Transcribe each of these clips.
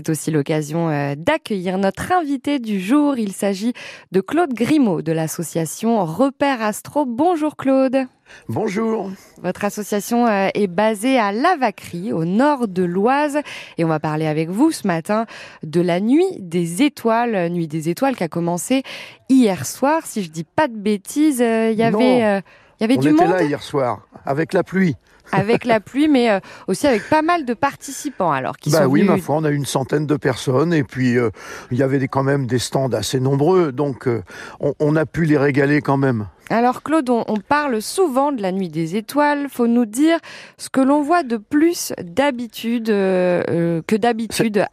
c'est aussi l'occasion euh, d'accueillir notre invité du jour. Il s'agit de Claude Grimaud de l'association Repère Astro. Bonjour Claude. Bonjour. Votre association euh, est basée à Lavacry, au nord de l'Oise, et on va parler avec vous ce matin de la nuit des étoiles, nuit des étoiles qui a commencé hier soir. Si je dis pas de bêtises, il y avait, il y avait on du était monde? là hier soir avec la pluie. Avec la pluie, mais euh, aussi avec pas mal de participants. Alors qui bah sont oui, venus... ma foi, on a une centaine de personnes et puis euh, il y avait des, quand même des stands assez nombreux, donc euh, on, on, a pu les régaler quand même. Alors Claude, on, on, parle souvent de la nuit des étoiles. Faut nous dire ce que l'on voit de plus d'habitude que d'habitude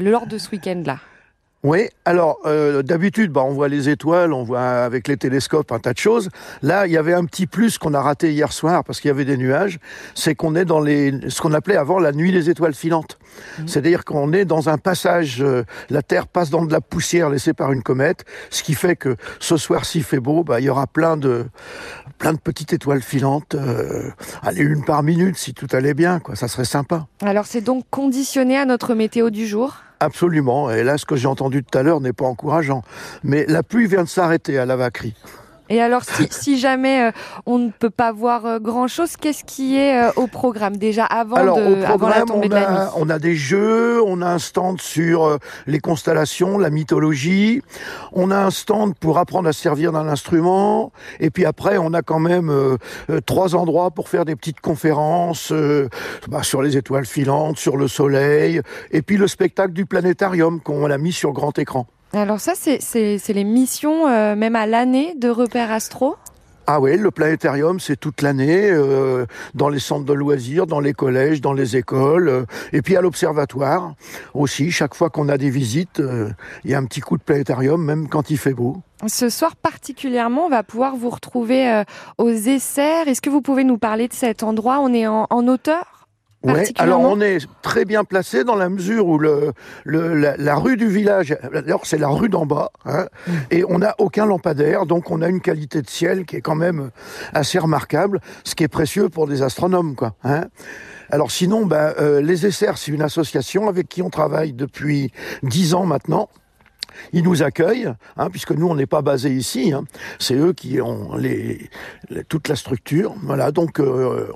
lors de ce week-end-là. Oui, alors euh, d'habitude, bah, on voit les étoiles, on voit avec les télescopes un tas de choses. Là, il y avait un petit plus qu'on a raté hier soir parce qu'il y avait des nuages, c'est qu'on est dans les, ce qu'on appelait avant la nuit des étoiles filantes. Mmh. C'est-à-dire qu'on est dans un passage, euh, la Terre passe dans de la poussière laissée par une comète, ce qui fait que ce soir, s'il fait beau, bah, il y aura plein de, plein de petites étoiles filantes, euh, allez une par minute si tout allait bien, quoi. Ça serait sympa. Alors c'est donc conditionné à notre météo du jour? Absolument. Et là, ce que j'ai entendu tout à l'heure n'est pas encourageant. Mais la pluie vient de s'arrêter à la Vacry. Et alors, si, si jamais euh, on ne peut pas voir euh, grand-chose, qu'est-ce qui est euh, au programme? Déjà avant, alors, de, au programme, avant la tombée on de la a, nuit. On a des jeux, on a un stand sur euh, les constellations, la mythologie, on a un stand pour apprendre à servir d'un instrument, et puis après, on a quand même euh, trois endroits pour faire des petites conférences bah, sur les étoiles filantes, sur le soleil, et puis le spectacle du planétarium qu'on a mis sur grand écran. Alors ça, c'est les missions, euh, même à l'année, de Repère Astro? Ah oui, le planétarium, c'est toute l'année, euh, dans les centres de loisirs, dans les collèges, dans les écoles, euh, et puis à l'observatoire aussi. Chaque fois qu'on a des visites, il euh, y a un petit coup de planétarium, même quand il fait beau. Ce soir particulièrement, on va pouvoir vous retrouver aux Essers. Est-ce que vous pouvez nous parler de cet endroit? On est en, en hauteur? Ouais, alors on est très bien placé dans la mesure où le, le la, la, rue du village, alors c'est la rue d'en bas, hein, mmh. et on n'a aucun lampadaire, donc on a une qualité de ciel qui est quand même assez remarquable, ce qui est précieux pour des astronomes, quoi. Hein. Alors sinon, ben, euh, les Essers, c'est une association avec qui on travaille depuis dix ans maintenant. Ils nous accueillent, hein, puisque nous on n'est pas basé ici. Hein. C'est eux qui ont les, les, toute la structure. Voilà, donc. Euh,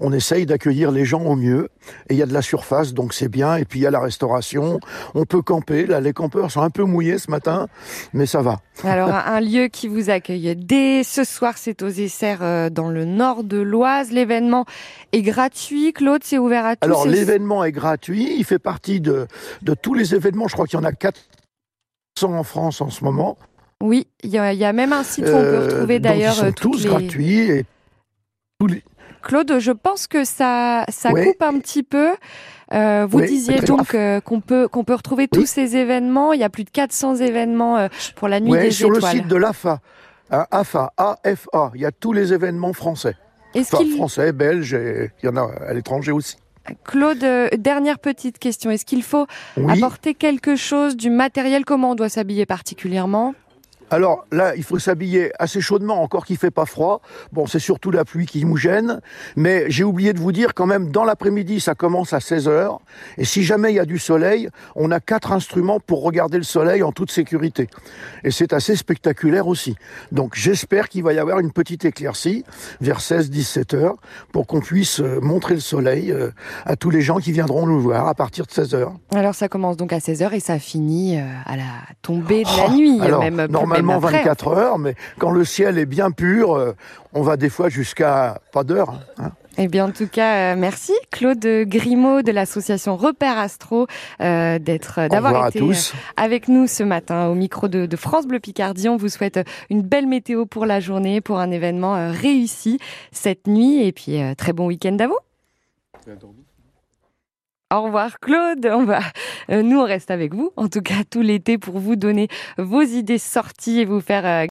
on essaye d'accueillir les gens au mieux. Et il y a de la surface, donc c'est bien. Et puis il y a la restauration. On peut camper. Là, les campeurs sont un peu mouillés ce matin, mais ça va. Alors, un lieu qui vous accueille dès ce soir, c'est aux Essers dans le nord de l'Oise. L'événement est gratuit. Claude, c'est ouvert à tous. Alors, l'événement est gratuit. Il fait partie de, de tous les événements. Je crois qu'il y en a 400 en France en ce moment. Oui, il y, y, a même un site où on peut retrouver euh, d'ailleurs tous toutes les... gratuits et tous les... Claude, je pense que ça, ça oui. coupe un petit peu. Euh, vous oui, disiez donc euh, qu'on peut qu'on peut retrouver oui. tous ces événements. Il y a plus de 400 événements euh, pour la nuit des sur étoiles. le site de l'AFA, hein, AFA, AFA, il y a tous les événements français. Enfin, français, belges, et il y en a à l'étranger aussi. Claude, dernière petite question. Est-ce qu'il faut apporter quelque chose du matériel? Comment on doit s'habiller particulièrement? Alors là, il faut s'habiller assez chaudement, encore qu'il fait pas froid. Bon, c'est surtout la pluie qui nous gêne. Mais j'ai oublié de vous dire quand même, dans l'après-midi, ça commence à 16 heures. Et si jamais il y a du soleil, on a quatre instruments pour regarder le soleil en toute sécurité. Et c'est assez spectaculaire aussi. Donc j'espère qu'il va y avoir une petite éclaircie vers 16-17 heures pour qu'on puisse euh, montrer le soleil euh, à tous les gens qui viendront nous voir à partir de 16 heures. Alors ça commence donc à 16 heures et ça finit euh, à la tombée de la nuit. Alors, même après, 24 heures, mais quand le ciel est bien pur, euh, on va des fois jusqu'à pas d'heure. Hein. Eh bien, en tout cas, euh, merci Claude Grimaud de l'association Repère Astro euh, d'être, d'avoir été avec nous ce matin au micro de, de, France Bleu Picardie. On vous souhaite une belle météo pour la journée, pour un événement euh, réussi cette nuit, et puis euh, très bon week-end à vous. Au revoir Claude. On va, euh, nous on reste avec vous, en tout cas tout l'été pour vous donner vos idées sorties et vous faire euh,